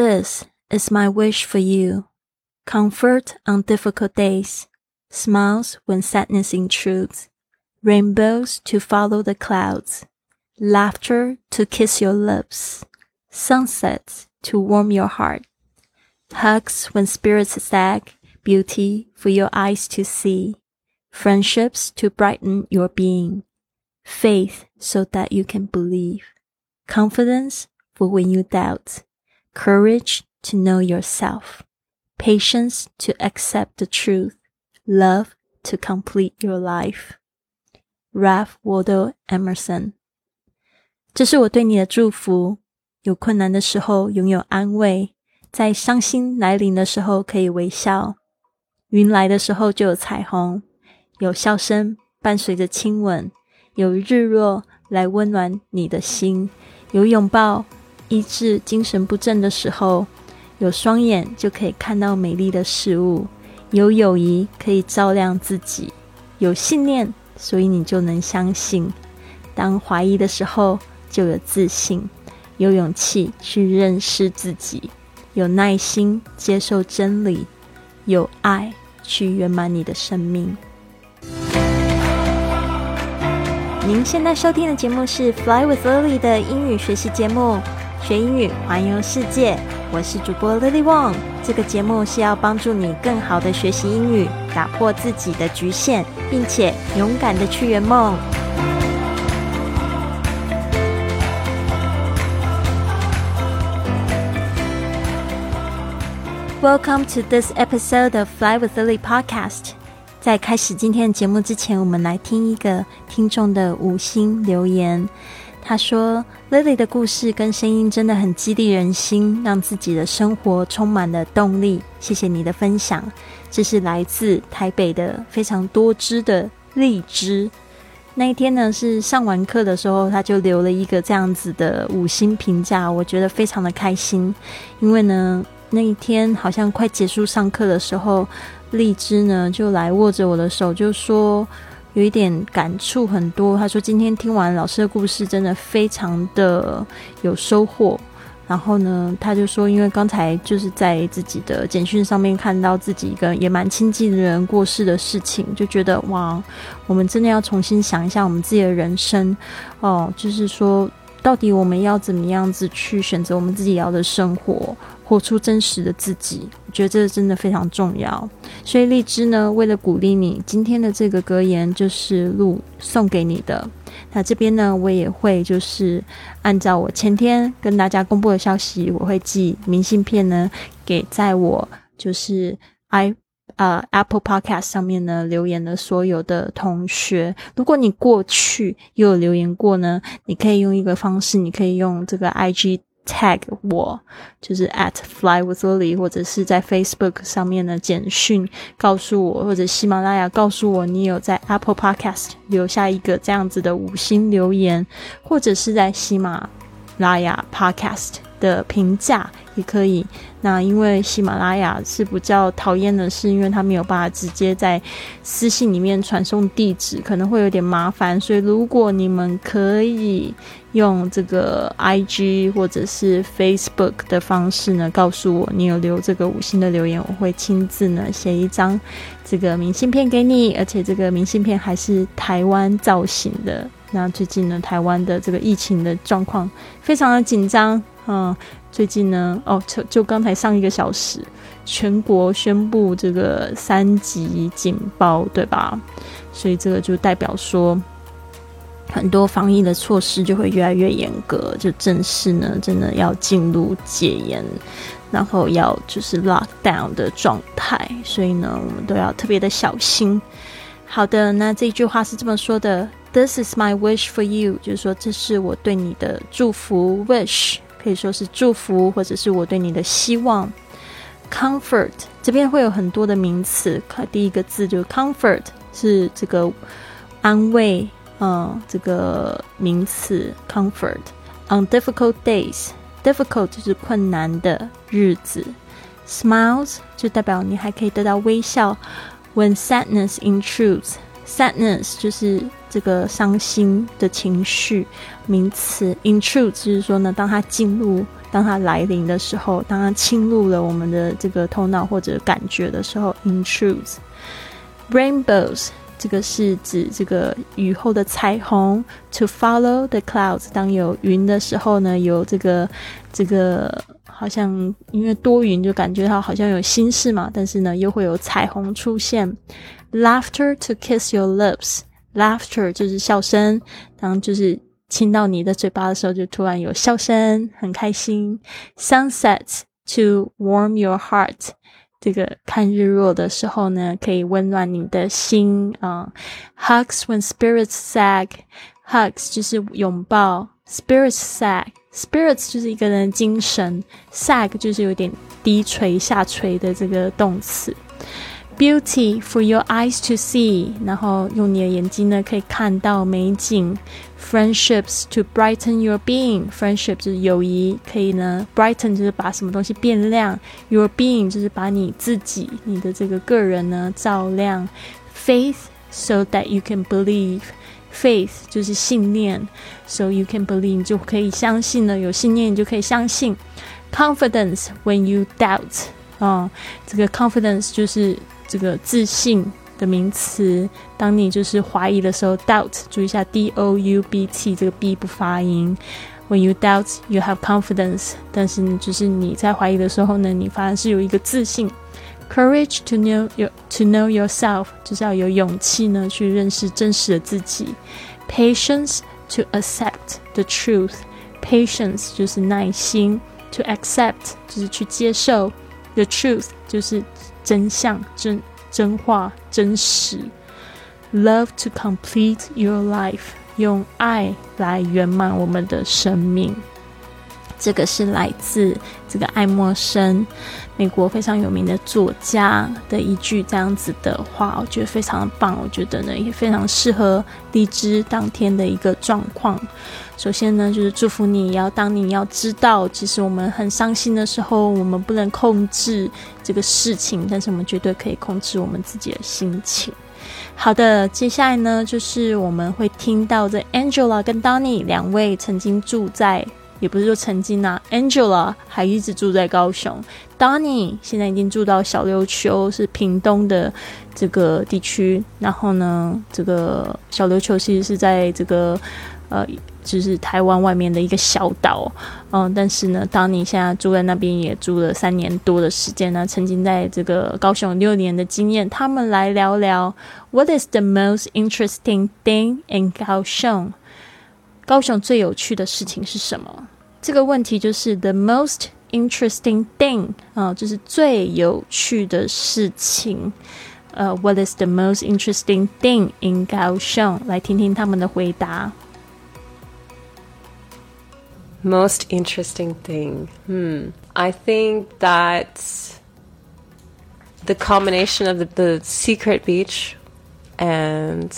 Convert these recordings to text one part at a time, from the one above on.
This is my wish for you. Comfort on difficult days, smiles when sadness intrudes, rainbows to follow the clouds, laughter to kiss your lips, sunsets to warm your heart, hugs when spirits sag, beauty for your eyes to see, friendships to brighten your being, faith so that you can believe, confidence for when you doubt, courage to know yourself, patience to accept the truth, love to complete your life. Ralph Waldo Emerson，这是我对你的祝福。有困难的时候拥有安慰，在伤心来临的时候可以微笑。云来的时候就有彩虹，有笑声伴随着亲吻，有日落来温暖你的心，有拥抱 医治精神不振的时候，有双眼就可以看到美丽的事物，有友谊可以照亮自己，有信念，所以你就能相信。当怀疑的时候，就有自信，有勇气去认识自己，有耐心接受真理，有爱去圆满你的生命。您现在收听的节目是《Fly with Lily》的英语学习节目。学英语，环游世界。我是主播 Lily Wong。这个节目是要帮助你更好的学习英语，打破自己的局限，并且勇敢的去圆梦。Welcome to this episode of Fly with Lily podcast。在开始今天的节目之前，我们来听一个听众的五星留言。他说：“Lily 的故事跟声音真的很激励人心，让自己的生活充满了动力。谢谢你的分享。”这是来自台北的非常多汁的荔枝。那一天呢，是上完课的时候，他就留了一个这样子的五星评价，我觉得非常的开心。因为呢，那一天好像快结束上课的时候，荔枝呢就来握着我的手，就说。有一点感触很多。他说：“今天听完老师的故事，真的非常的有收获。”然后呢，他就说：“因为刚才就是在自己的简讯上面看到自己一个也蛮亲近的人过世的事情，就觉得哇，我们真的要重新想一下我们自己的人生哦，就是说，到底我们要怎么样子去选择我们自己要的生活。”活出真实的自己，我觉得这真的非常重要。所以荔枝呢，为了鼓励你，今天的这个格言就是录送给你的。那这边呢，我也会就是按照我前天跟大家公布的消息，我会寄明信片呢给在我就是 i 呃 Apple Podcast 上面呢留言的所有的同学。如果你过去又有留言过呢，你可以用一个方式，你可以用这个 IG。tag 我就是 at fly with lily，或者是在 Facebook 上面的简讯告诉我，或者喜马拉雅告诉我你有在 Apple Podcast 留下一个这样子的五星留言，或者是在喜马拉雅 Podcast 的评价也可以。那因为喜马拉雅是比较讨厌的是，因为它没有办法直接在私信里面传送地址，可能会有点麻烦。所以如果你们可以用这个 I G 或者是 Facebook 的方式呢，告诉我你有留这个五星的留言，我会亲自呢写一张这个明信片给你，而且这个明信片还是台湾造型的。那最近呢，台湾的这个疫情的状况非常的紧张，嗯。最近呢，哦，就就刚才上一个小时，全国宣布这个三级警报，对吧？所以这个就代表说，很多防疫的措施就会越来越严格，就正式呢，真的要进入戒严，然后要就是 lock down 的状态。所以呢，我们都要特别的小心。好的，那这句话是这么说的：“This is my wish for you”，就是说这是我对你的祝福，wish。可以说是祝福，或者是我对你的希望。Comfort 这边会有很多的名词，第一个字就是 comfort，是这个安慰，嗯，这个名词 comfort。On difficult days，difficult 就是困难的日子。Smiles 就代表你还可以得到微笑。When sadness intrudes，sadness 就是这个伤心的情绪。名词 intrude 就是说呢，当它进入当它来临的时候，当它侵入了我们的这个头脑或者感觉的时候，intrude。Rainbows，这个是指这个雨后的彩虹。To follow the clouds，当有云的时候呢，有这个这个好像因为多云就感觉到好像有心事嘛，但是呢又会有彩虹出现。Laughter to kiss your lips Laughter 就是笑声，当就是。亲到你的嘴巴的时候，就突然有笑声，很开心。Sunsets to warm your heart，这个看日落的时候呢，可以温暖你的心啊。Hugs when spirits sag，hugs 就是拥抱，spirits sag，spirits 就是一个人的精神，sag 就是有点低垂下垂的这个动词。Beauty for your eyes to see，然后用你的眼睛呢可以看到美景。Friendships to brighten your being，friendship 就是友谊，可以呢 brighten 就是把什么东西变亮，your being 就是把你自己、你的这个个人呢照亮。Faith so that you can believe，faith 就是信念，so you can believe 你就可以相信了，有信念你就可以相信。Confidence when you doubt，啊，这个 confidence 就是。 这个自信的名词，当你就是怀疑的时候，doubt，注意一下 d o u b t 这个 b 不发音。When you doubt, you have confidence。但是就是你在怀疑的时候呢，你反而是有一个自信。Courage to know your to know yourself，就是要有勇气呢去认识真实的自己。Patience to accept the truth。Patience 就是耐心，to accept 就是去接受，the truth 就是。真相、真真话、真实。Love to complete your life，用爱来圆满我们的生命。这个是来自这个爱默生，美国非常有名的作家的一句这样子的话，我觉得非常的棒。我觉得呢，也非常适合荔枝当天的一个状况。首先呢，就是祝福你，要当你要知道，其实我们很伤心的时候，我们不能控制这个事情，但是我们绝对可以控制我们自己的心情。好的，接下来呢，就是我们会听到的 Angela 跟 Donny 两位曾经住在。也不是说曾经啊，Angela 还一直住在高雄，Donny 现在已经住到小琉球，是屏东的这个地区。然后呢，这个小琉球其实是在这个呃，就是台湾外面的一个小岛。嗯，但是呢，Donny 现在住在那边也住了三年多的时间呢。曾经在这个高雄六年的经验，他们来聊聊 What is the most interesting thing in 高雄？高雄最有趣的事情是什么？这个问题就是 the most interesting thing 啊，就是最有趣的事情。呃，What is the most interesting thing in 高雄？来听听他们的回答。Most interesting thing. Hmm. I think that the combination of the, the secret beach and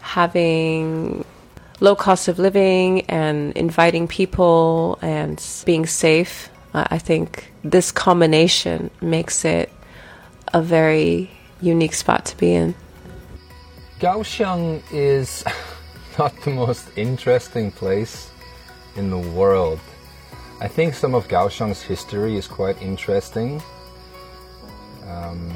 having low cost of living and inviting people and being safe. I think this combination makes it a very unique spot to be in. Kaohsiung is not the most interesting place in the world. I think some of Kaohsiung's history is quite interesting. Um,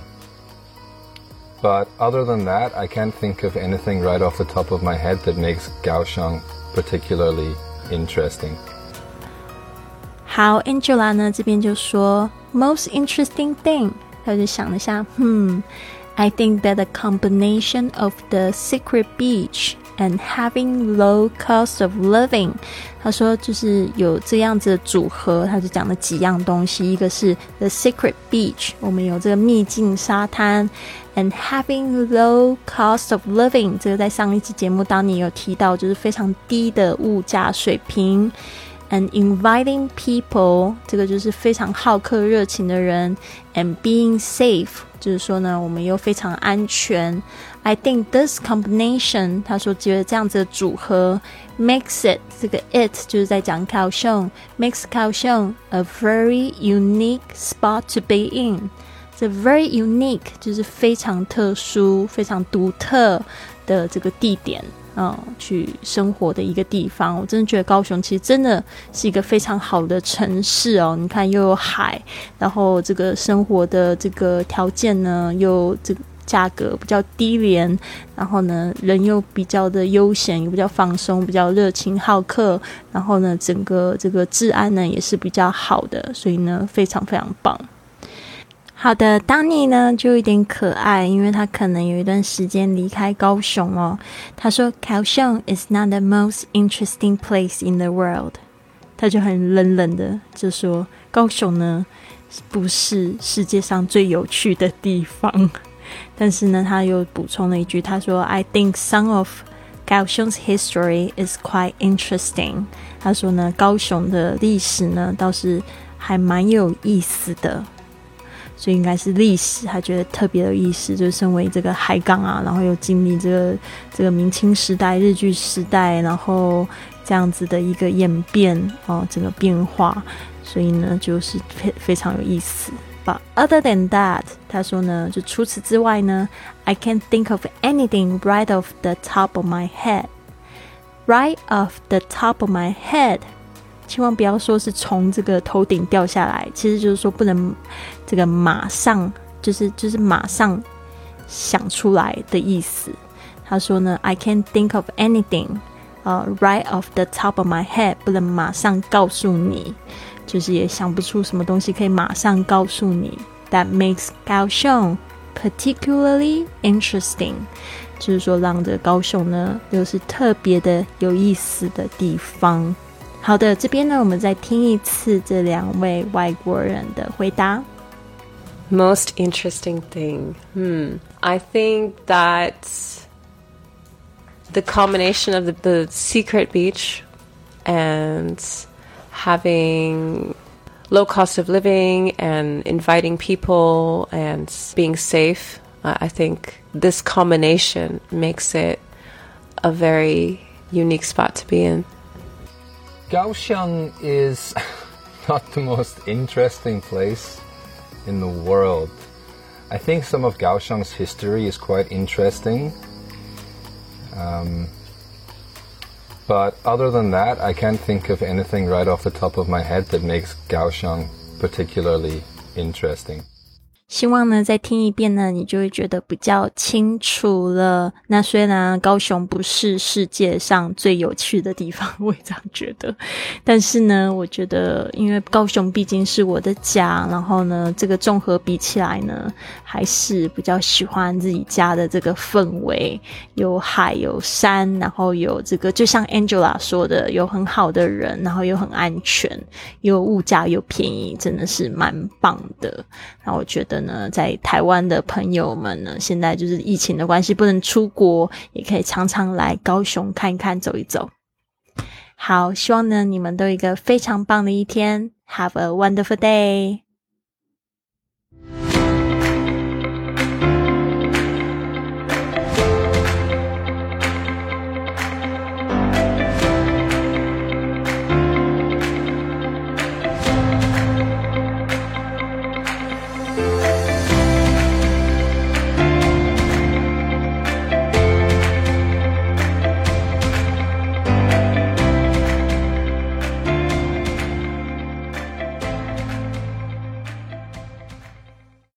but other than that, I can't think of anything right off the top of my head that makes Kaohsiung particularly interesting. 好，Angela 呢这边就说 most interesting thing，他就想了下，hmm, I think that the combination of the secret beach and having low cost of living，他说就是有这样子的组合，他就讲了几样东西，一个是 the secret beach，我们有这个秘境沙滩，and having low cost of living，这个在上一期节目当你有提到，就是非常低的物价水平。And inviting people，这个就是非常好客热情的人。And being safe，就是说呢，我们又非常安全。I think this combination，他说觉得这样子的组合，makes it 这个 it 就是在讲高雄，makes 高雄 a very unique spot to be in。这 very unique 就是非常特殊、非常独特的这个地点。 嗯，去生活的一个地方。我真的觉得高雄其实真的是一个非常好的城市哦。你看，又有海，然后这个生活的这个条件呢，又这个价格比较低廉，然后呢，人又比较的悠闲，也比较放松，比较热情好客，然后呢，整个这个治安呢也是比较好的，所以呢，非常非常棒。好的，当你呢就有点可爱，因为他可能有一段时间离开高雄哦。他说：“高雄 is not the most interesting place in the world。”他就很冷冷的就说：“高雄呢不是世界上最有趣的地方。”但是呢，他又补充了一句：“他说，I think some of 高雄 's history is quite interesting。”他说呢，高雄的历史呢倒是还蛮有意思的。所以应该是历史，他觉得特别有意思，就是身为这个海港啊，然后又经历这个这个明清时代、日据时代，然后这样子的一个演变哦，整个变化，所以呢，就是非非常有意思。But other than that，他说呢，就除此之外呢，I can't think of anything right off the top of my head. Right off the top of my head. 千万不要说是从这个头顶掉下来，其实就是说不能这个马上就是就是马上想出来的意思。他说呢，I can't think of anything，呃，right off the top of my head，不能马上告诉你，就是也想不出什么东西可以马上告诉你。That makes 高雄 particularly interesting，就是说让这个高雄呢又是特别的有意思的地方。好的，这边呢，我们再听一次这两位外国人的回答。Most interesting thing, hmm. I think that the combination of the, the secret beach and having low cost of living and inviting people and being safe. Uh, I think this combination makes it a very unique spot to be in. Kaohsiung is not the most interesting place in the world. I think some of Kaohsiung's history is quite interesting. Um, but other than that, I can't think of anything right off the top of my head that makes Kaohsiung particularly interesting. 希望呢，再听一遍呢，你就会觉得比较清楚了。那虽然高雄不是世界上最有趣的地方，我也这样觉得。但是呢，我觉得，因为高雄毕竟是我的家，然后呢，这个综合比起来呢，还是比较喜欢自己家的这个氛围，有海有山，然后有这个，就像 Angela 说的，有很好的人，然后又很安全，又物价又便宜，真的是蛮棒的。那我觉得。呢，在台湾的朋友们呢，现在就是疫情的关系不能出国，也可以常常来高雄看一看、走一走。好，希望呢你们都有一个非常棒的一天，Have a wonderful day。